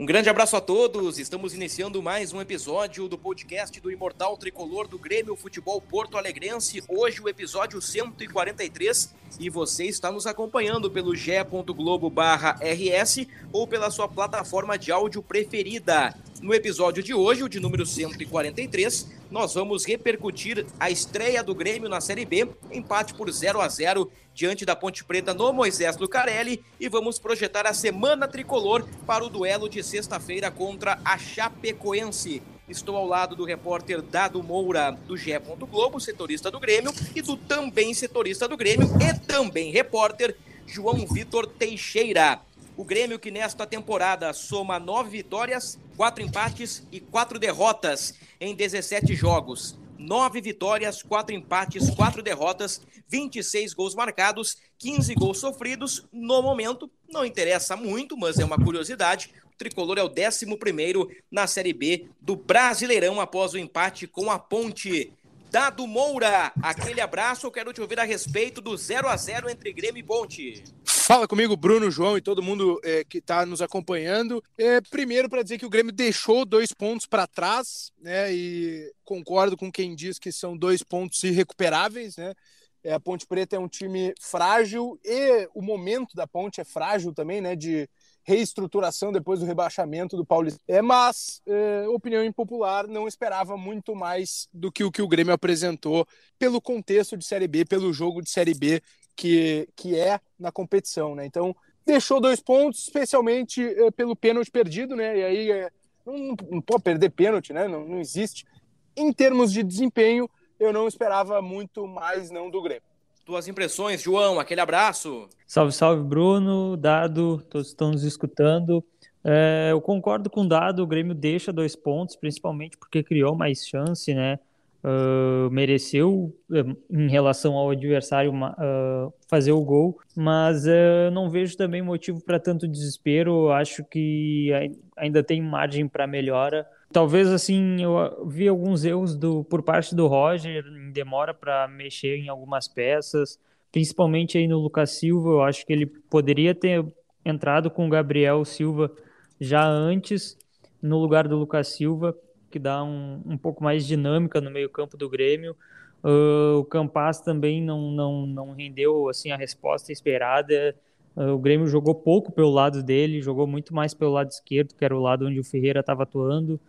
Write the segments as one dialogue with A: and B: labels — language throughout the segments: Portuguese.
A: Um grande abraço a todos. Estamos iniciando mais um episódio do podcast do Imortal Tricolor do Grêmio Futebol Porto Alegrense. Hoje o episódio 143 e você está nos acompanhando pelo ge.globo/rs ou pela sua plataforma de áudio preferida. No episódio de hoje, o de número 143, nós vamos repercutir a estreia do Grêmio na Série B, empate por 0 a 0 diante da Ponte Preta no Moisés Lucarelli e vamos projetar a semana tricolor para o duelo de sexta-feira contra a Chapecoense. Estou ao lado do repórter Dado Moura, do GE. Globo, setorista do Grêmio, e do também setorista do Grêmio e também repórter João Vitor Teixeira. O Grêmio que nesta temporada soma nove vitórias, quatro empates e quatro derrotas em 17 jogos. Nove vitórias, quatro empates, quatro derrotas, 26 gols marcados, 15 gols sofridos. No momento, não interessa muito, mas é uma curiosidade. O tricolor é o 11 na Série B do Brasileirão após o empate com a Ponte. Dado Moura, aquele abraço. Eu quero te ouvir a respeito do 0 a 0 entre Grêmio e Ponte.
B: Fala comigo, Bruno, João e todo mundo é, que está nos acompanhando. É, primeiro, para dizer que o Grêmio deixou dois pontos para trás, né? E concordo com quem diz que são dois pontos irrecuperáveis, né? É, a Ponte Preta é um time frágil e o momento da Ponte é frágil também, né? De reestruturação depois do rebaixamento do Paulista. É, mas, é, opinião impopular, não esperava muito mais do que o que o Grêmio apresentou pelo contexto de Série B, pelo jogo de Série B que, que é na competição, né? Então, deixou dois pontos, especialmente é, pelo pênalti perdido, né? E aí é, não, não pode perder pênalti, né? Não, não existe. Em termos de desempenho, eu não esperava muito mais não do Grêmio.
A: Tuas impressões, João, aquele abraço.
C: Salve, salve, Bruno, Dado, todos estão nos escutando. É, eu concordo com o Dado, o Grêmio deixa dois pontos, principalmente porque criou mais chance, né? Uh, mereceu, em relação ao adversário, uh, fazer o gol, mas não vejo também motivo para tanto desespero. Acho que ainda tem margem para melhora. Talvez assim, eu vi alguns erros do, por parte do Roger em demora para mexer em algumas peças, principalmente aí no Lucas Silva. Eu acho que ele poderia ter entrado com o Gabriel Silva já antes no lugar do Lucas Silva que dá um, um pouco mais dinâmica no meio-campo do Grêmio. Uh, o Campas também não, não, não rendeu assim a resposta esperada. Uh, o Grêmio jogou pouco pelo lado dele, jogou muito mais pelo lado esquerdo, que era o lado onde o Ferreira estava atuando.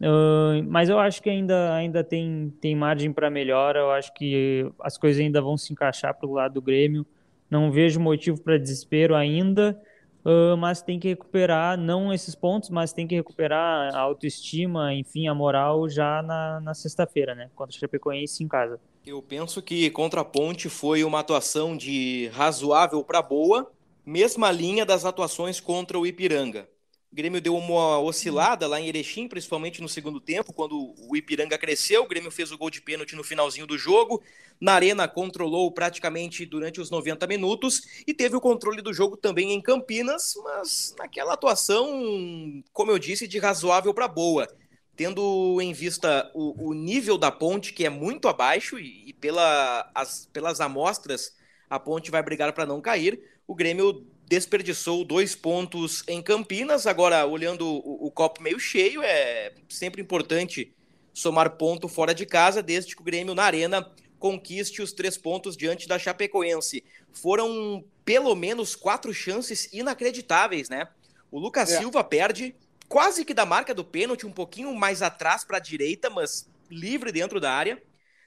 C: Uh, mas eu acho que ainda, ainda tem, tem margem para melhora. Eu acho que as coisas ainda vão se encaixar para o lado do Grêmio. Não vejo motivo para desespero ainda uh, mas tem que recuperar, não esses pontos, mas tem que recuperar a autoestima, enfim, a moral já na, na sexta-feira, né? Contra o Chapecoense em casa.
A: Eu penso que contra a Ponte foi uma atuação de razoável para boa, mesma linha das atuações contra o Ipiranga. O Grêmio deu uma oscilada lá em Erechim, principalmente no segundo tempo, quando o Ipiranga cresceu. O Grêmio fez o gol de pênalti no finalzinho do jogo. Na Arena, controlou praticamente durante os 90 minutos e teve o controle do jogo também em Campinas, mas naquela atuação, como eu disse, de razoável para boa. Tendo em vista o, o, nível da ponte, que é muito abaixo, e, e pela, as, pelas amostras, a ponte vai brigar para não cair. O Grêmio desperdiçou dois pontos em Campinas. Agora, olhando o, o, copo meio cheio, é sempre importante somar ponto fora de casa, desde que o Grêmio na Arena conquiste os três pontos diante da Chapecoense. Foram pelo menos quatro chances inacreditáveis, né? O Lucas é. Silva perde quase que da marca do pênalti, um pouquinho mais atrás para a direita, mas livre dentro da área.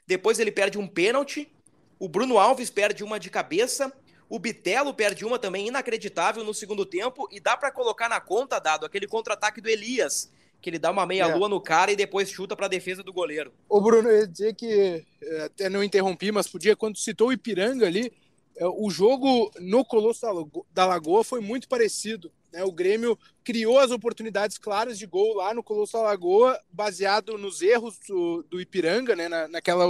A: Depois ele perde um pênalti. O Bruno Alves perde uma de cabeça O Bitelo perde uma também inacreditável no segundo tempo e dá para colocar na conta, dado aquele contra-ataque do Elias, que ele dá uma meia-lua é. no cara e depois chuta para a defesa do goleiro.
B: O Bruno, eu ia dizer que, eh, até não interrompi, mas podia, quando citou o Ipiranga ali, eh, o jogo no Colosso da Lagoa foi muito parecido. Né? O Grêmio criou as oportunidades claras de gol lá no Colosso Lagoa, baseado nos erros do, do Ipiranga, né? Na, naquela,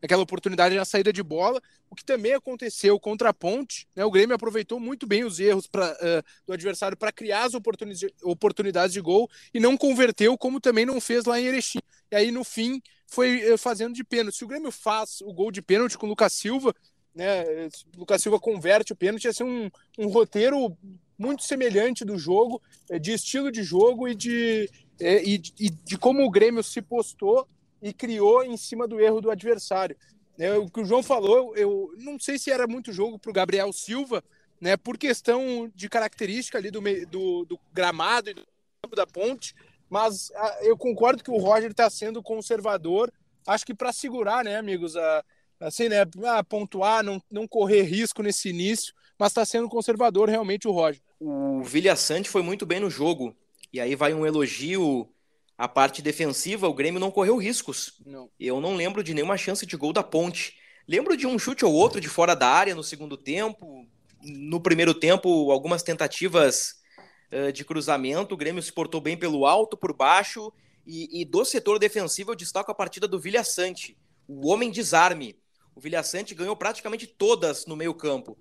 B: naquela oportunidade na saída de bola. O que também aconteceu contra a Ponte, né? o Grêmio aproveitou muito bem os erros pra, uh, do adversário para criar as oportunidades de gol e não converteu, como também não fez lá em Erechim. E aí, no fim, foi uh, fazendo de pênalti. Se o Grêmio faz o gol de pênalti com o Lucas Silva, né? O Lucas Silva converte o pênalti, ia ser um, um roteiro muito semelhante do jogo, eh, de estilo de jogo e de, eh, e, e de como o Grêmio se postou e criou em cima do erro do adversário. É, o que o João falou, eu não sei se era muito jogo para o Gabriel Silva, né, por questão de característica ali do, do, do gramado e do da ponte, mas ah, eu concordo que o Roger está sendo conservador, acho que para segurar, né, amigos, a, assim, né, a pontuar, não, não correr risco nesse início, mas está sendo conservador realmente o Roger.
A: O Vilha Sante foi muito bem no jogo. E aí vai um elogio à parte defensiva. O Grêmio não correu riscos.
B: Não.
A: Eu não lembro de nenhuma chance de gol da ponte. Lembro de um chute ou outro de fora da área no segundo tempo. No primeiro tempo, algumas tentativas uh, de cruzamento. O Grêmio se portou bem pelo alto, por baixo. E, e do setor defensivo, eu destaco a partida do Vilha Sante. O homem desarme. O Vilha Sante ganhou praticamente todas no meio campo.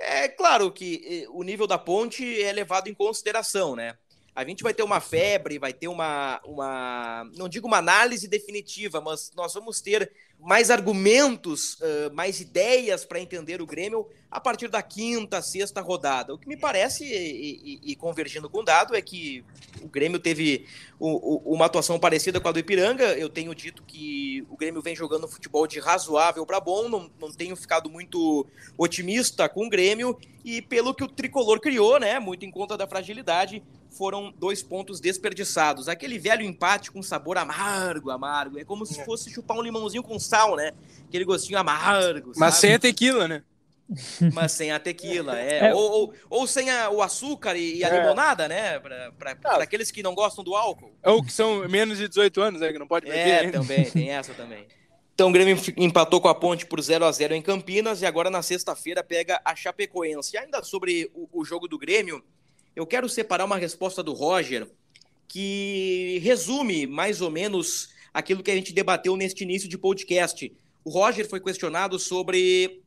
A: É claro que o nível da ponte é levado em consideração, né? A gente vai ter uma febre, vai ter uma, uma não digo uma análise definitiva, mas nós vamos ter mais argumentos, uh, mais ideias para entender o Grêmio a partir da quinta, sexta rodada. O que me parece, e, e, e convergindo com o dado, é que o Grêmio teve o, o, uma atuação parecida com a do Ipiranga. Eu tenho dito que o Grêmio vem jogando futebol de razoável para bom, não, não tenho ficado muito otimista com o Grêmio, e pelo que o tricolor criou, né, muito em conta da fragilidade, foram dois pontos desperdiçados. Aquele velho empate com sabor amargo, amargo. É como se é. fosse chupar um limãozinho com sal, né? Aquele gostinho amargo.
B: Mas sabe? sem a tequila, né?
A: Mas sem a tequila, é. é. Ou, ou, ou, sem a, o açúcar e, e a é. limonada, né? Para ah. aqueles que não gostam do álcool.
B: Ou que são menos de 18 anos, né? Que não pode beber.
A: É, também, tem essa também. Então o Grêmio empatou com a Ponte por 0 a 0 em Campinas e agora na sexta-feira pega a Chapecoense. E ainda sobre o, o jogo do Grêmio, eu quero separar uma resposta do Roger que resume mais ou menos aquilo que a gente debateu neste início de podcast. O Roger foi questionado sobre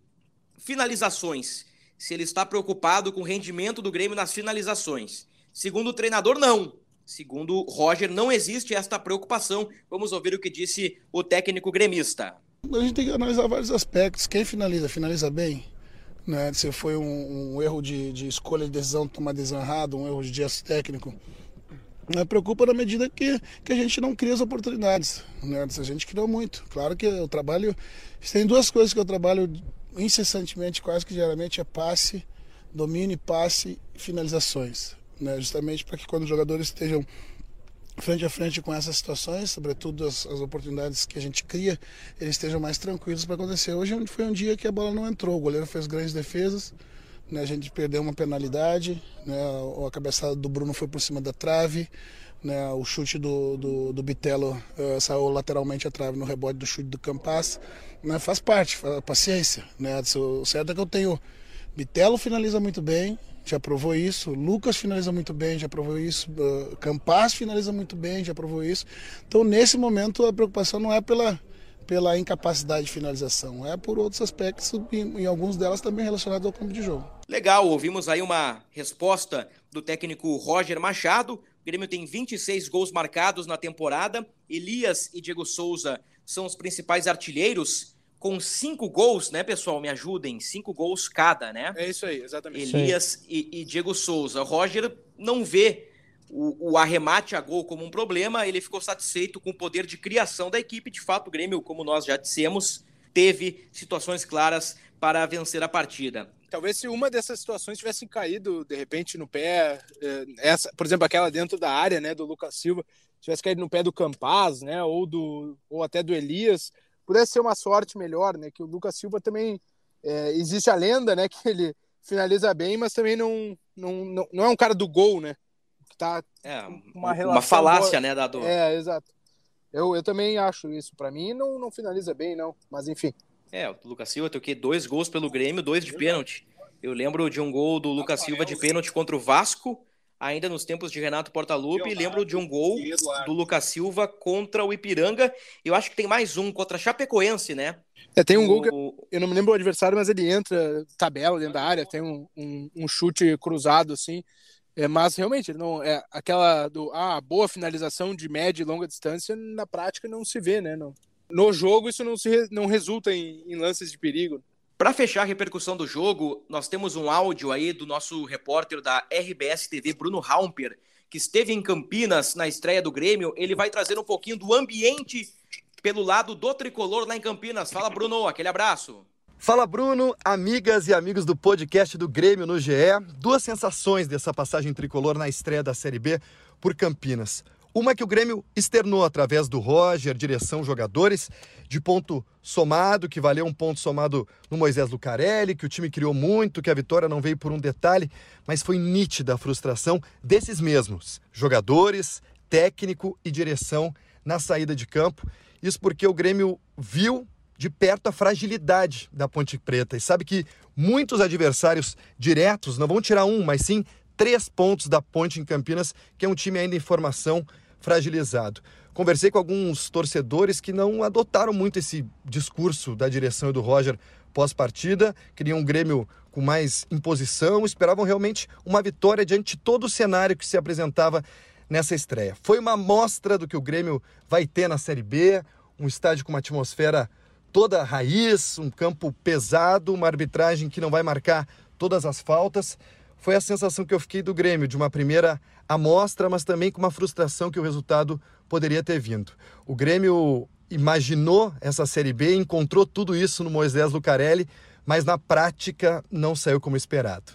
A: finalizações, se ele está preocupado com o rendimento do Grêmio nas finalizações. Segundo o treinador, não. Segundo Roger, não existe esta preocupação. Vamos ouvir o que disse o técnico gremista.
D: A gente tem que analisar vários aspectos. Quem finaliza, finaliza bem né? Se foi um, um erro de, de, escolha de decisão, tomar decisão errada, um erro de gesto técnico. Né? Preocupa na medida que, que a gente não cria as oportunidades. Né? A gente criou muito. Claro que eu trabalho. Tem duas coisas que eu trabalho incessantemente, quase que diariamente: é passe, domínio, passe e finalizações. Né? Justamente para que quando os jogadores estejam frente a frente com essas situações, sobretudo as, as oportunidades que a gente cria, eles estejam mais tranquilos para acontecer. Hoje foi um dia que a bola não entrou, o goleiro fez grandes defesas, né, a gente perdeu uma penalidade, né, a cabeçada do Bruno foi por cima da trave, né, o chute do, do, do Bitelo uh, saiu lateralmente a trave no rebote do chute do Campas, né, faz parte, faz, paciência. Né, o certo é que eu tenho. Bitelo finaliza muito bem, já provou isso. Lucas finaliza muito bem, já provou isso. Uh, Campas finaliza muito bem, já provou isso. Então, nesse momento, a preocupação não é pela, pela incapacidade de finalização, é por outros aspectos, e, alguns delas também relacionados ao campo de jogo.
A: Legal, ouvimos aí uma resposta do técnico Roger Machado. O Grêmio tem 26 gols marcados na temporada. Elias e Diego Souza são os principais artilheiros com cinco gols, né, pessoal? Me ajudem, cinco gols cada, né?
B: É isso aí, exatamente.
A: Elias e, e, Diego Souza. Roger não vê o, o, arremate a gol como um problema, ele ficou satisfeito com o poder de criação da equipe. De fato, o Grêmio, como nós já dissemos, teve situações claras para vencer a partida.
B: Talvez se uma dessas situações tivesse caído de repente no pé, eh, essa, por exemplo, aquela dentro da área, né, do Lucas Silva, tivesse caído no pé do Campaz, né, ou do ou até do Elias, pudesse ser uma sorte melhor, né? Que o Lucas Silva também É, existe a lenda, né, que ele finaliza bem, mas também não, não, não, não é um cara do gol, né?
A: Tá é, uma, uma falácia, boa. né, Dado?
B: É, exato. Eu, eu também acho isso. Para mim, não, não finaliza bem, não. Mas enfim.
A: É, o Lucas Silva tem o quê? Dois gols pelo Grêmio, dois de pênalti. Eu lembro de um gol do Lucas Silva de pênalti contra o Vasco, ainda nos tempos de Renato Portaluppi, e lembro de um gol do Lucas Silva contra o Ipiranga. Eu acho que tem mais um contra a Chapecoense, né?
B: É, tem um o... gol que eu, eu não me lembro o adversário, mas ele entra tabela dentro da área, tem um, um, um chute cruzado assim. É, mas realmente, não é aquela do ah, boa finalização de média e longa distância, na prática não se vê, né? Não. No jogo, isso não, se, não resulta em, em lances de perigo.
A: Para fechar a repercussão do jogo, nós temos um áudio aí do nosso repórter da RBS TV, Bruno Raumper, que esteve em Campinas na estreia do Grêmio. Ele vai trazer um pouquinho do ambiente pelo lado do tricolor lá em Campinas. Fala, Bruno, aquele abraço.
E: Fala Bruno, amigas e amigos do podcast do Grêmio no GE. Duas sensações dessa passagem tricolor na estreia da Série B por Campinas. Uma que o Grêmio externou através do Roger, direção, jogadores, de ponto somado, que valeu um ponto somado no Moisés Lucarelli, que o time criou muito, que a vitória não veio por um detalhe, mas foi nítida a frustração desses mesmos, jogadores, técnico e direção na saída de campo. Isso porque o Grêmio viu de perto a fragilidade da Ponte Preta e sabe que muitos adversários diretos não vão tirar um, mas sim três pontos da Ponte em Campinas, que é um time ainda em formação fragilizado. Conversei com alguns torcedores que não adotaram muito esse discurso da direção e do Roger pós-partida, queriam um Grêmio com mais imposição, esperavam realmente uma vitória diante de todo o cenário que se apresentava nessa estreia. Foi uma amostra do que o Grêmio vai ter na Série B, um estádio com uma atmosfera toda raiz, um campo pesado, uma arbitragem que não vai marcar todas as faltas. Foi a sensação que eu fiquei do Grêmio, de uma primeira amostra, mas também com uma frustração que o resultado poderia ter vindo. O Grêmio imaginou essa Série B, encontrou tudo isso no Moisés Lucarelli, mas na prática não saiu como esperado.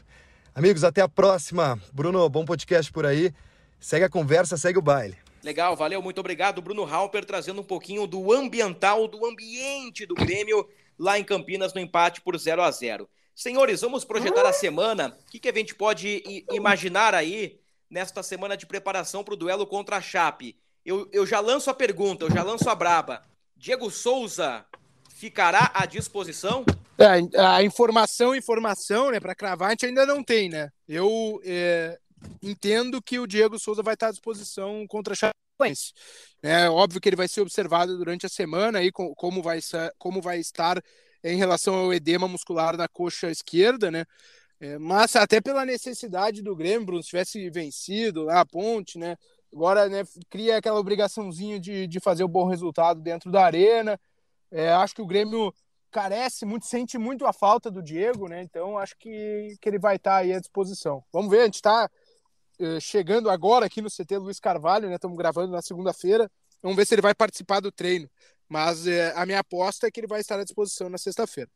E: Amigos, até a próxima. Bruno, bom podcast por aí. Segue a conversa, segue o baile.
A: Legal, valeu, muito obrigado, Bruno Halper, trazendo um pouquinho do ambiental, do ambiente do Grêmio lá em Campinas no empate por 0 a 0 Senhores, vamos projetar a semana. O que, que a gente pode imaginar aí nesta semana de preparação para o duelo contra a Chape? Eu, eu já lanço a pergunta, eu já lanço a braba. Diego Souza ficará à disposição?
B: É, a informação, informação, né, para cravar a gente ainda não tem, né? Eu, é, entendo que o Diego Souza vai estar à disposição contra a Chapecoense. É óbvio que ele vai ser observado durante a semana aí como vai, como vai estar em relação ao edema muscular na coxa esquerda, né? É, mas até pela necessidade do Grêmio, Bruno, se tivesse vencido lá a ponte, né? Agora né, cria aquela obrigaçãozinha de, de fazer o um bom resultado dentro da arena. É, acho que o Grêmio carece muito, sente muito a falta do Diego, né? Então acho que, que ele vai estar aí à disposição. Vamos ver, a gente está eh, chegando agora aqui no CT Luiz Carvalho, né? Estamos gravando na segunda-feira. Vamos ver se ele vai participar do treino. Mas é, a minha aposta é que ele vai estar à disposição na sexta-feira.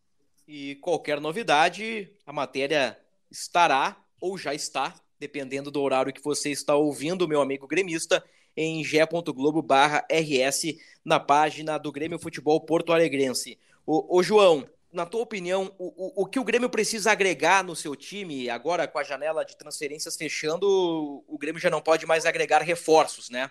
A: E qualquer novidade, a matéria estará ou já está, dependendo do horário que você está ouvindo, meu amigo gremista, em ge.globo/rs na página do Grêmio Futebol Porto Alegrense. O, o João, na tua opinião, o, o, o, que o Grêmio precisa agregar no seu time, agora com a janela de transferências fechando, o Grêmio já não pode mais agregar reforços, né?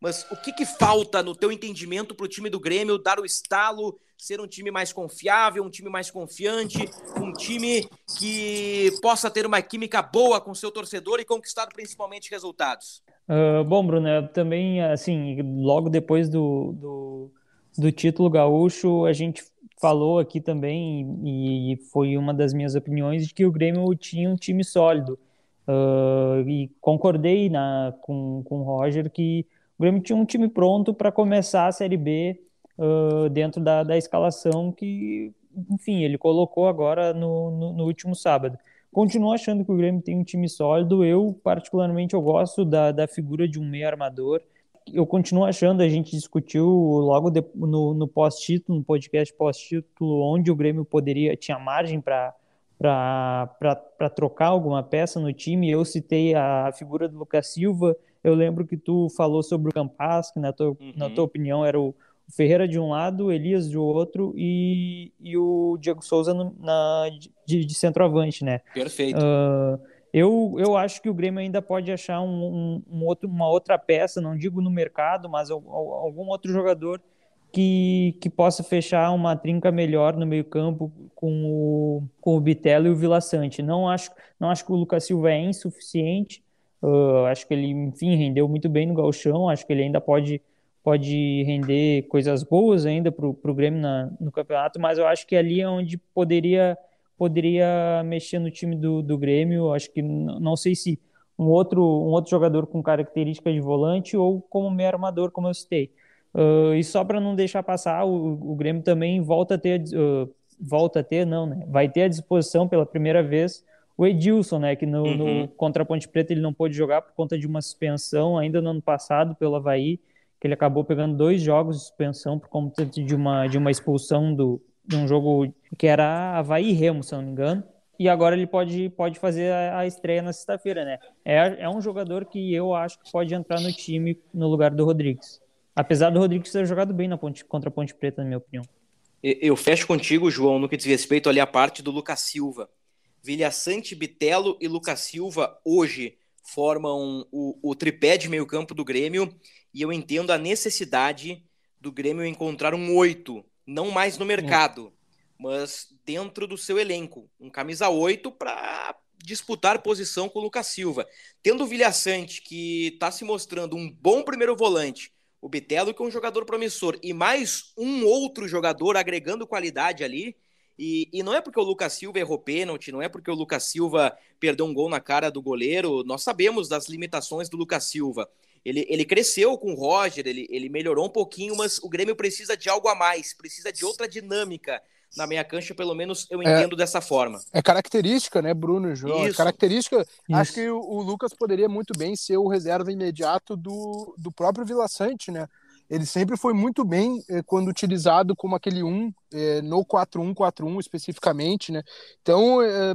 A: Mas o que, que falta no teu entendimento para o time do Grêmio dar o estalo, ser um time mais confiável, um time mais confiante, um time que possa ter uma química boa com seu torcedor e conquistar principalmente resultados?
C: Uh, bom, Bruno, também, assim, logo depois do, do, do título gaúcho, a gente falou aqui também, e foi uma das minhas opiniões, de que o Grêmio tinha um time sólido. Uh, e concordei na, com, com o Roger que o Grêmio tinha um time pronto para começar a Série B uh, dentro da, da escalação que, enfim, ele colocou agora no, no, no, último sábado. Continuo achando que o Grêmio tem um time sólido. Eu, particularmente, eu gosto da, da figura de um meio armador eu continuo achando, a gente discutiu logo de, no, no pós-título, no podcast pós-título, onde o Grêmio poderia, tinha margem para para trocar alguma peça no time. Eu citei a figura do Lucas Silva. Eu lembro que tu falou sobre o Campas, que na tua, uhum. na tua opinião era o Ferreira de um lado, Elias de outro e, e o Diego Souza no, na, de, de centroavante, né?
A: Perfeito.
C: Uh, eu, eu acho que o Grêmio ainda pode achar um, um, um outro, uma outra peça, não digo no mercado, mas algum outro jogador que, que possa fechar uma trinca melhor no meio-campo com o, com o Bitelo e o Vila Sante. Não acho, não acho que o Lucas Silva é insuficiente. Uh, acho que ele, enfim, rendeu muito bem no Galchão. Acho que ele ainda pode, pode render coisas boas ainda para o Grêmio na, no campeonato, mas eu acho que ali é onde poderia, poderia mexer no time do, do Grêmio. Acho que não sei se um outro, um outro jogador com características de volante ou como meio armador, como eu citei. Uh, e só para não deixar passar, o, o, Grêmio também volta a ter, uh, volta a ter, não, né? Vai ter à disposição pela primeira vez o Edilson, né? Que no, uhum. no contra a Ponte Preta ele não pôde jogar por conta de uma suspensão ainda no ano passado pelo Havaí, que ele acabou pegando dois jogos de suspensão por conta de uma, de uma expulsão do, de um jogo que era Havaí Remo, se não me engano. E agora ele pode, pode fazer a, a estreia na sexta-feira, né? É, é um jogador que eu acho que pode entrar no time no lugar do Rodrigues. Apesar do Rodrigues ter jogado bem na ponte, contra a Ponte Preta, na minha opinião.
A: Eu fecho contigo, João, no que diz respeito ali à parte do Lucas Silva. Vilhaçante, Bitelo e Lucas Silva hoje formam o, o tripé de meio campo do Grêmio e eu entendo a necessidade do Grêmio encontrar um oito, não mais no mercado, mas dentro do seu elenco. Um camisa oito para disputar posição com o Lucas Silva. Tendo o Vilhaçante, que está se mostrando um bom primeiro volante, o Bitelo, que é um jogador promissor, e mais um outro jogador agregando qualidade ali. E, e não é porque o Lucas Silva errou pênalti, não é porque o Lucas Silva perdeu um gol na cara do goleiro. Nós sabemos das limitações do Lucas Silva. Ele, ele cresceu com o Roger, ele, ele melhorou um pouquinho, mas o Grêmio precisa de algo a mais, precisa de outra dinâmica na meia cancha, pelo menos eu é. entendo é, dessa forma.
B: É característica, né, Bruno João? É característica. Isso. Acho que o, o, Lucas poderia muito bem ser o reserva imediato do, do próprio Vila Sante, né? Ele sempre foi muito bem eh, quando utilizado como aquele 1, eh, no 4-1-4-1 especificamente, né? Então, eh,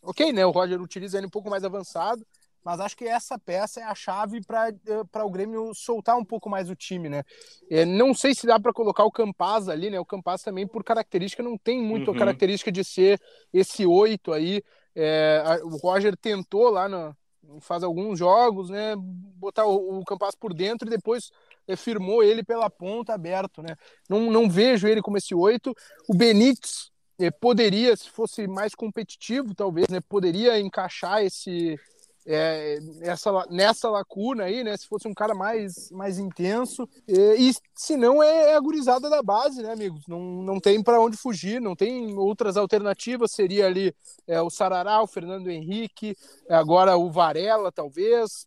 B: ok, né? O Roger utiliza ele um pouco mais avançado, mas acho que essa peça é a chave para eh, o Grêmio soltar um pouco mais o time, né? É, não sei se dá para colocar o Campaz ali, né? O Campaz também, por característica, não tem muito uhum. a característica de ser esse oito aí. É, o Roger tentou lá no, faz alguns jogos, né? Botar o, o Campaz por dentro e depois é, firmou ele pela ponta aberto, né? Não, não vejo ele como esse oito. O Benítez é, poderia, se fosse mais competitivo, talvez, né? Poderia encaixar esse é, essa, nessa lacuna aí, né? Se fosse um cara mais, mais intenso. E, e se não, é, é a gurizada da base, né, amigos? Não, não tem para onde fugir, não tem outras alternativas. Seria ali é, o Sarará, o Fernando Henrique, agora o Varela, talvez.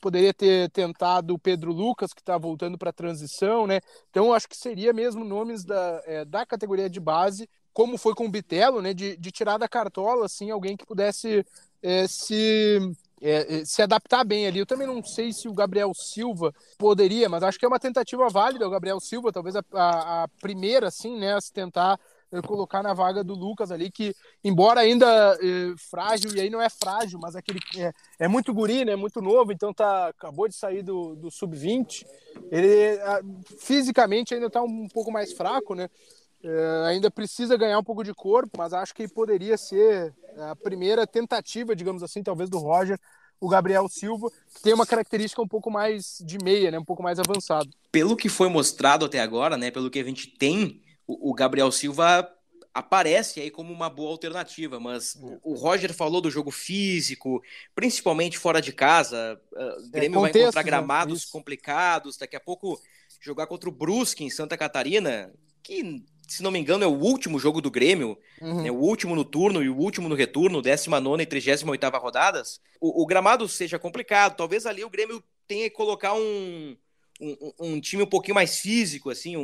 B: Poderia ter tentado o Pedro Lucas, que está voltando para a transição, né? Então, acho que seria mesmo nomes da, é, da categoria de base como foi com o Bitelo, né, de, de tirar da cartola, assim, alguém que pudesse é, se é, é, se adaptar bem ali. Eu também não sei se o Gabriel Silva poderia, mas acho que é uma tentativa válida o Gabriel Silva, talvez a, a, a primeira, assim, né, se tentar é, colocar na vaga do Lucas ali, que embora ainda é, frágil, e aí não é frágil, mas aquele é, é, muito guri, né, muito novo, então tá, acabou de sair do, do sub-20, ele a, fisicamente ainda tá um pouco mais fraco, né, é, ainda precisa ganhar um pouco de corpo, mas acho que poderia ser a primeira tentativa, digamos assim, talvez do Roger, o Gabriel Silva, que tem uma característica um pouco mais de meia, né, um pouco mais avançado.
A: Pelo que foi mostrado até agora, né, pelo que a gente tem, o, o Gabriel Silva aparece aí como uma boa alternativa, mas o, o Roger falou do jogo físico, principalmente fora de casa, o Grêmio é, contexto, vai encontrar né, gramados né? complicados, daqui a pouco jogar contra o Brusque em Santa Catarina, que se não me engano, é o último jogo do Grêmio, uhum. né, o último no turno e o último no retorno, 19 e 38 rodadas, o, o, gramado seja complicado. Talvez ali o Grêmio tenha que colocar um, um, um time um pouquinho mais físico, assim, um,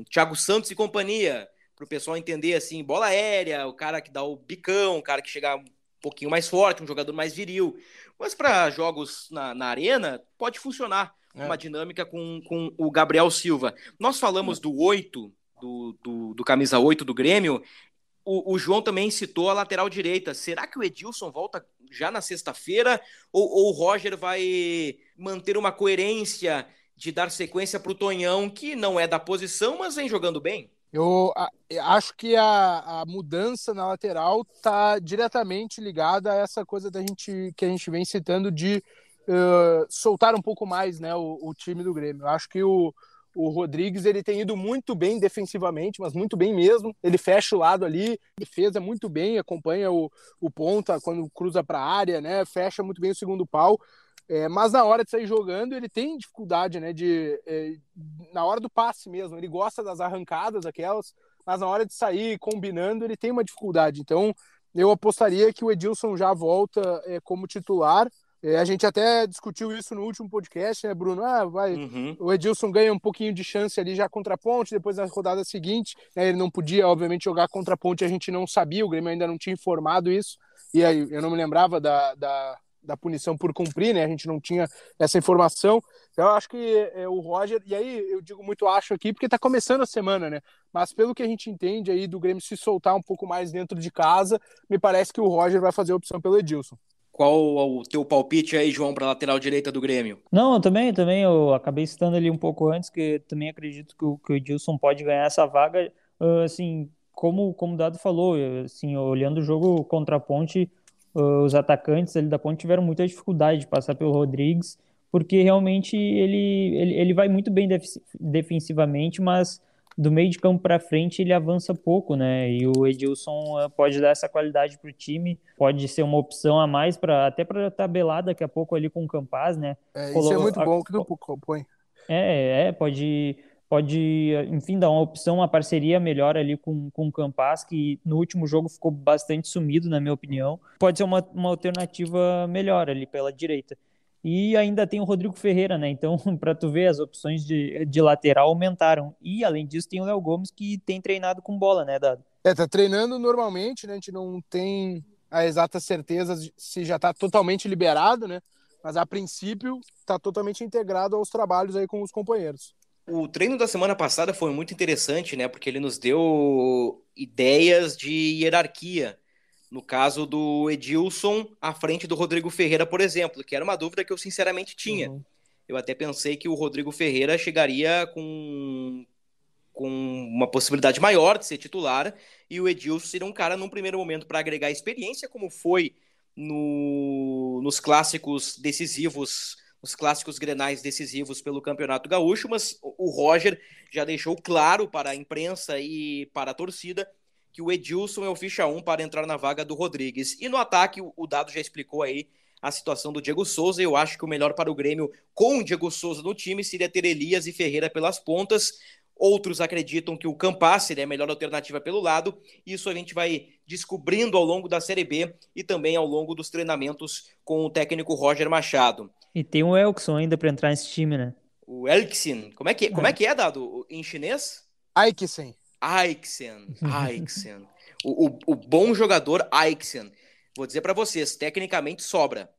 A: um Thiago Santos e companhia, para o pessoal entender, assim, bola aérea, o cara que dá o bicão, o cara que chega um pouquinho mais forte, um jogador mais viril. Mas para jogos na, na arena, pode funcionar. É. Uma dinâmica com, com o Gabriel Silva. Nós falamos do 8 do, do, do camisa 8 do Grêmio, o, o, João também citou a lateral direita. Será que o Edilson volta já na sexta-feira? Ou, ou, o Roger vai manter uma coerência de dar sequência para o Tonhão, que não é da posição, mas vem jogando bem?
B: Eu acho que a, a mudança na lateral está diretamente ligada a essa coisa da gente, que a gente vem citando de uh, soltar um pouco mais né, o, o, time do Grêmio. Eu acho que o, o Rodrigues ele tem ido muito bem defensivamente, mas muito bem mesmo. Ele fecha o lado ali, defesa muito bem, acompanha o, o ponta quando cruza para a área, né? Fecha muito bem o segundo pau. É, mas na hora de sair jogando, ele tem dificuldade, né? De, é, na hora do passe mesmo, ele gosta das arrancadas, aquelas, mas na hora de sair combinando, ele tem uma dificuldade. Então, eu apostaria que o Edilson já volta é, como titular. É, a gente até discutiu isso no último podcast, né, Bruno? Ah, vai. Uhum. O Edilson ganha um pouquinho de chance ali já contra a ponte, depois na rodada seguinte. Né, ele não podia, obviamente, jogar contra a ponte, a gente não sabia, o Grêmio ainda não tinha informado isso. E aí eu não me lembrava da, da da punição por cumprir, né? A gente não tinha essa informação. Então, eu acho que é, o Roger, e aí eu digo muito acho aqui, porque tá começando a semana, né? Mas pelo que a gente entende aí do Grêmio se soltar um pouco mais dentro de casa, me parece que o Roger vai fazer a opção pelo Edilson.
A: Qual o teu palpite aí, João, para lateral direita do Grêmio?
C: Não, eu também, também eu acabei citando ali um pouco antes que também acredito que o, que o Edilson pode ganhar essa vaga, uh, assim, como como o Dado falou, assim, olhando o jogo contra a Ponte, os atacantes ali da ponte tiveram muita dificuldade de passar pelo Rodrigues, porque realmente ele, ele, ele vai muito bem defensivamente, mas do meio de campo para frente ele avança pouco, né? E o Edilson eh, pode dar essa qualidade para o time, pode ser uma opção a mais para até para tabelar daqui a pouco ali com o Campaz, né?
B: É, isso é muito bom que tu põe.
C: É, é, pode pode, enfim, dar uma opção, uma parceria melhor ali com, com o Campas, que no último jogo ficou bastante sumido, na minha opinião. Pode ser uma, uma alternativa melhor ali pela direita. E ainda tem o Rodrigo Ferreira, né? Então, para tu ver, as opções de, de lateral aumentaram. E, além disso, tem o Léo Gomes que tem treinado com bola, né, Dado?
B: É, tá treinando normalmente, né? A gente não tem a exata certeza se já tá totalmente liberado, né? Mas, a princípio, tá totalmente integrado aos trabalhos aí com os companheiros.
A: O treino da semana passada foi muito interessante, né? Porque ele nos deu ideias de hierarquia. No caso do Edilson à frente do Rodrigo Ferreira, por exemplo, que era uma dúvida que eu sinceramente tinha. Uhum. Eu até pensei que o Rodrigo Ferreira chegaria com, com uma possibilidade maior de ser titular e o Edilson seria um cara num primeiro momento para agregar experiência, como foi no, nos clássicos decisivos os clássicos grenais decisivos pelo Campeonato Gaúcho, mas o Roger já deixou claro para a imprensa e para a torcida que o Edilson é o ficha 1 para entrar na vaga do Rodrigues. E no ataque, o Dado já explicou aí a situação do Diego Souza. Eu acho que o melhor para o Grêmio com o Diego Souza no time seria ter Elias e Ferreira pelas pontas. Outros acreditam que o Campas seria a melhor alternativa pelo lado. Isso a gente vai descobrindo ao longo da Série B e também ao longo dos treinamentos com o técnico Roger Machado.
C: E tem o Elkson ainda para entrar nesse time, né?
A: O Elkson. Como é que, como é, que é, Dado? Em chinês?
B: Aiksen.
A: Aiksen. Aiksen. o, o, o, bom jogador Aiksen. Vou dizer para vocês, tecnicamente sobra.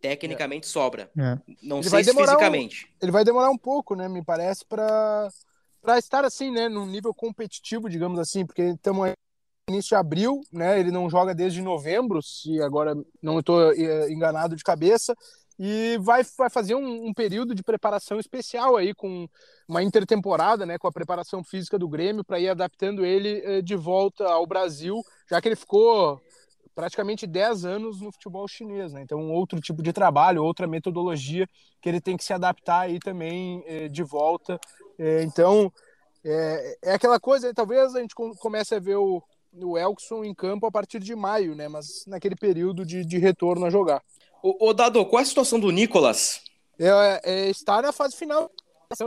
A: Tecnicamente é. sobra. É. Não ele sei se fisicamente.
B: Um, ele vai demorar um pouco, né? Me parece, para para estar assim, né, num nível competitivo, digamos assim, porque estamos início de abril, né? Ele não joga desde novembro, se agora não estou eh, enganado de cabeça e vai, vai fazer um, um, período de preparação especial aí com uma intertemporada, né, com a preparação física do Grêmio para ir adaptando ele eh, de volta ao Brasil, já que ele ficou praticamente 10 anos no futebol chinês, né? Então outro tipo de trabalho, outra metodologia que ele tem que se adaptar aí também eh, de volta. Eh, então é, é, aquela coisa, talvez a gente comece a ver o, o Elkson em campo a partir de maio, né? Mas naquele período de, de retorno a jogar.
A: O, o Dado, qual é a situação do Nicolas?
B: É, é, está na fase final.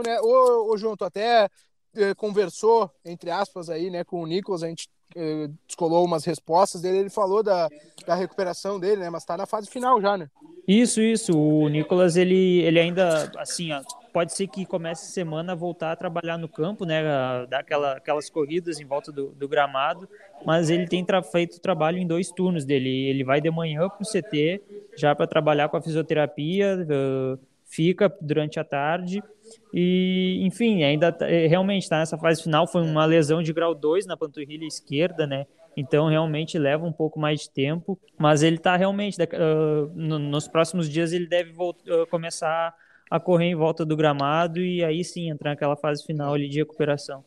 B: Né? O, o João, tu até é, conversou, entre aspas, aí, né, com o Nicolas, a gente descolou umas respostas dele, ele falou da, da recuperação dele, né? Mas está na fase final já, né?
C: Isso, isso. O Nicolas, ele, ele ainda, assim, ó, pode ser que comece semana a voltar a trabalhar no campo, né, dar aquela, aquelas corridas em volta do, do gramado, mas ele tem feito trabalho em dois turnos dele. Ele vai de manhã para o CT, já para trabalhar com a fisioterapia, uh, fica durante a tarde e, enfim, ainda tá, é, realmente está nessa fase final. Foi uma lesão de grau 2 na panturrilha esquerda, né? Então, realmente leva um pouco mais de tempo, mas ele está realmente, uh, no, nos próximos dias, ele deve voltar, uh, começar a correr em volta do gramado e aí sim entrar naquela fase final ali de recuperação.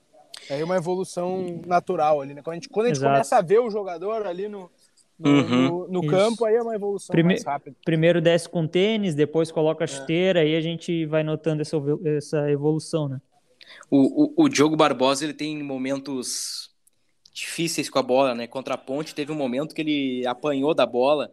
B: É uma evolução natural ali, né? Quando a gente, quando a gente começa a ver o jogador ali no, no, uhum. no, no campo, aí é uma evolução Prime mais rápida.
C: Primeiro desce com tênis, depois coloca a é. chuteira, é. aí a gente vai notando essa, essa evolução, né?
A: O, o, o Diogo Barbosa, ele tem momentos difíceis com a bola, né? Contra a Ponte, teve um momento que ele apanhou da bola,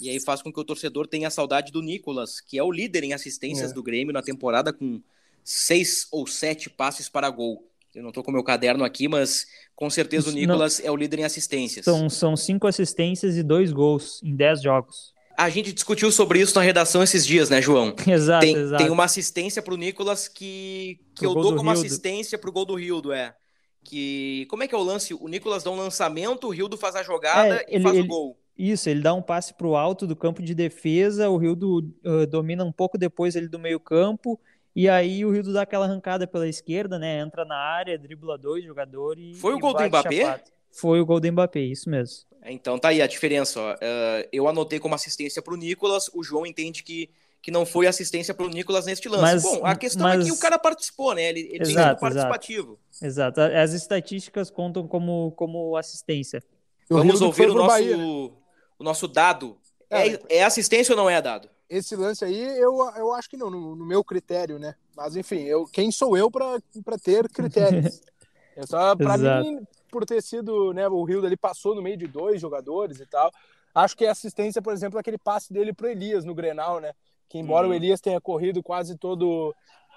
A: e aí faz com que o torcedor tenha saudade do Nicolas, que é o líder em assistências é. do Grêmio na temporada, com seis ou sete passes para gol. Eu não estou com meu caderno aqui, mas com certeza o Nicolas não. é o líder em assistências.
C: São, são cinco assistências e dois gols em dez jogos.
A: A gente discutiu sobre isso na redação esses dias, né, João?
C: Exato,
A: tem,
C: exato.
A: Tem uma assistência para o Nicolas que, que eu dou como assistência para o gol do Rildo, é. Que, como é que é o lance? O Nicolas dá um lançamento, o Rildo faz a jogada é, e ele, faz
C: ele,
A: o gol.
C: Isso, ele dá um passe para o alto do campo de defesa, o Rildo uh, domina um pouco depois ele do meio campo e aí o Rildo dá aquela arrancada pela esquerda, né? Entra na área, dribla dois jogadores.
A: Foi o gol do Mbappé? Chapado.
C: Foi o gol do Mbappé, isso mesmo.
A: Então tá aí a diferença. Ó. Uh, eu anotei como assistência para o Nicolas, o João entende que, que não foi assistência para o Nicolas neste lance. Mas, Bom, a questão mas... é que o cara participou, né? Ele, ele exato, tem participativo.
C: Exato. exato. As estatísticas contam como, como assistência.
A: Vamos ouvir o nosso, Bahia, o nosso dado. É, é, é assistência ou não é dado?
B: Esse lance aí, eu, eu acho que não, no, no meu critério, né? Mas enfim, eu, quem sou eu para ter critérios? é só para mim, por ter sido, né? O Rio ali passou no meio de dois jogadores e tal. Acho que a assistência, por exemplo, aquele passe dele pro Elias no Grenal, né? Que embora uhum. o Elias tenha corrido quase todo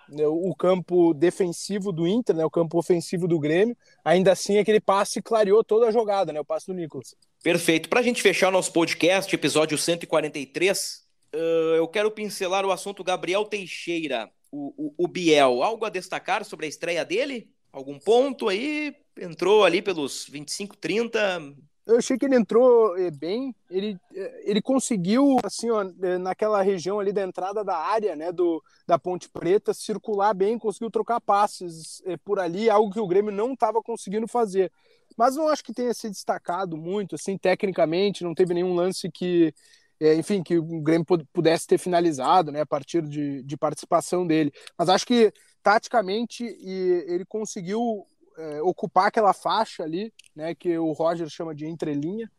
B: né, o campo defensivo do Inter, né? O campo ofensivo do Grêmio, ainda assim aquele passe clareou toda a jogada, né? O passe do Nicolas.
A: Perfeito. Para a gente fechar o nosso podcast, episódio 143, Uh, eu quero pincelar o assunto Gabriel Teixeira, o, o, o, Biel. Algo a destacar sobre a estreia dele? Algum ponto aí? Entrou ali pelos 25, 30.
B: Eu achei que ele entrou eh, bem. Ele, eh, ele conseguiu, assim, ó, eh, naquela região ali da entrada da área, né, do, da Ponte Preta, circular bem, conseguiu trocar passes por ali, algo que o Grêmio não estava conseguindo fazer. Mas não acho que tenha se destacado muito, assim, tecnicamente, não teve nenhum lance que, é, enfim, que o Grêmio pudesse ter finalizado, né, a partir de, de participação dele. Mas acho que taticamente e ele conseguiu é, ocupar aquela faixa ali, né, que o Roger chama de entrelinha.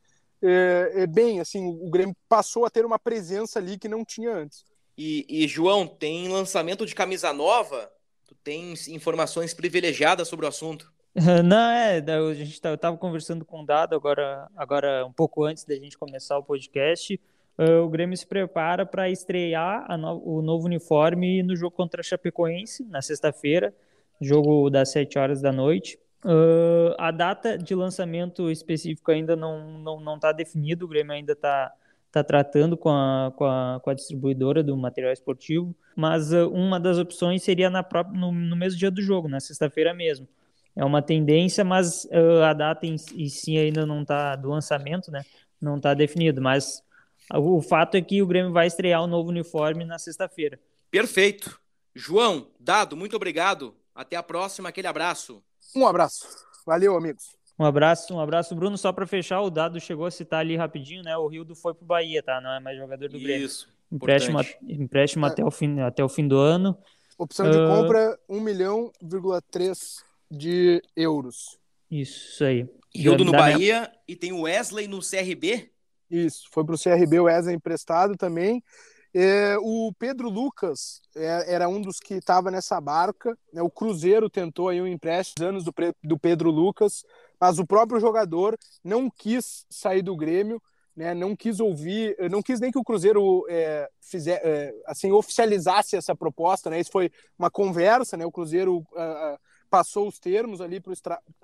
B: É, é, bem, assim, o Grêmio passou a ter uma presença ali que não tinha antes.
A: E, e João, tem lançamento de camisa nova? Tu tens informações privilegiadas sobre o assunto?
C: Não, é, a gente tá, eu estava conversando com o Dado agora, agora um pouco antes da gente começar o podcast o Grêmio se prepara para estrear no, o novo uniforme no jogo contra a Chapecoense, na sexta-feira, jogo das 7 horas da noite. Uh, a data de lançamento específica ainda não está não, não tá definido, o Grêmio ainda está tá tratando com a, com, a, com a distribuidora do material esportivo, mas uh, uma das opções seria na própria, no, no mesmo dia do jogo, na sexta-feira mesmo. É uma tendência, mas uh, a data em, em si ainda não está do lançamento, né? Não está definido, mas o fato é que o Grêmio vai estrear o um novo uniforme na sexta-feira.
A: Perfeito. João, Dado, muito obrigado. Até a próxima, aquele abraço.
B: Um abraço. Valeu, amigos.
C: Um abraço, um abraço, Bruno. Só para fechar, o Dado chegou a citar ali rapidinho, né? O Rildo foi pro Bahia, tá? Não é mais jogador do Grêmio. Isso. Empréstimo, empréstimo é. até, o fim, até o fim do ano.
B: Opção de uh... compra 1 milhão, 3 de euros.
C: Isso aí.
A: Rildo no Bahia minha... e tem o Wesley no CRB.
B: Isso, foi para o CRB, o Wesley emprestado também. É, o Pedro Lucas é, era um dos que estava nessa barca. Né? O Cruzeiro tentou aí um empréstimo anos do, do Pedro Lucas, mas o próprio jogador não quis sair do Grêmio, né? não quis ouvir, não quis nem que o Cruzeiro é, fizer, é, assim oficializasse essa proposta. Né? Isso foi uma conversa, né? O Cruzeiro uh, passou os termos ali para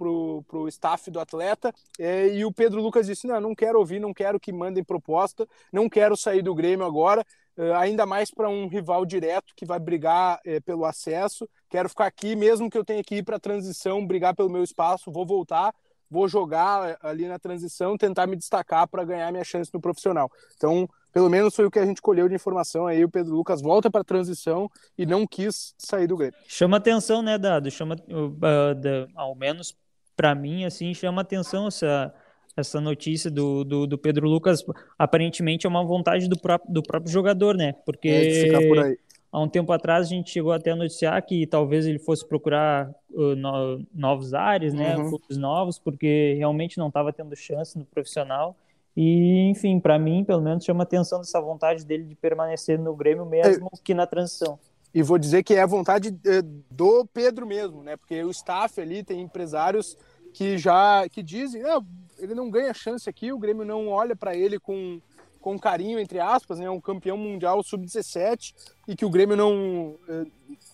B: o staff do atleta é, e o Pedro Lucas disse: Não, não quero ouvir, não quero que mandem proposta, não quero sair do Grêmio agora, é, ainda mais para um rival direto que vai brigar é, pelo acesso. Quero ficar aqui, mesmo que eu tenha que ir para a transição, brigar pelo meu espaço, vou voltar. Vou jogar ali na transição, tentar me destacar para ganhar minha chance no profissional. Então, pelo menos foi o que a gente colheu de informação aí. O Pedro Lucas volta para a transição e não quis sair do Grêmio.
C: Chama atenção, né, Dado? Chama, uh, ao menos para mim, assim, chama atenção essa, essa notícia do, do, do, Pedro Lucas. Aparentemente é uma vontade do próprio, do próprio jogador, né? Porque. É
B: por.
C: Há um tempo atrás a gente chegou até a noticiar que talvez ele fosse procurar uh, no, novos ares, né, uhum. clubes novos, porque realmente não estava tendo chance no profissional. E, enfim, para mim, pelo menos, chama atenção dessa vontade dele de permanecer no Grêmio mesmo é. que na transição.
B: E vou dizer que é a vontade eh, do Pedro mesmo, né? Porque o staff ali tem empresários que já que dizem, ah, ele não ganha chance aqui, o Grêmio não olha para ele com, com carinho, entre aspas, né? Um campeão mundial sub-17 e que o Grêmio não, eh,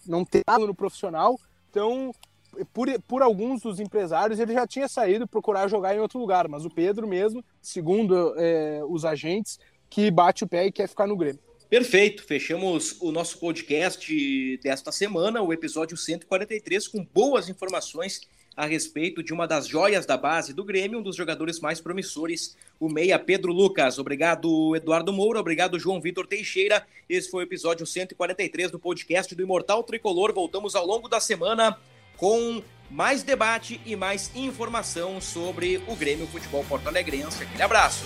B: não tem no profissional. Então, por, por alguns dos empresários, ele já tinha saído procurar jogar em outro lugar, mas o Pedro mesmo, segundo é, os agentes, que bate o pé e quer ficar no Grêmio.
A: Perfeito, fechamos o nosso podcast desta semana, o episódio 143, com boas informações a respeito de uma das joias da base do Grêmio, um dos jogadores mais promissores, o meia Pedro Lucas. Obrigado, Eduardo Moura, obrigado, João Vitor Teixeira. Esse foi o episódio 143 do podcast do Imortal Tricolor. Voltamos ao longo da semana com mais debate e mais informação sobre o Grêmio Futebol Porto Alegrense. Aquele abraço.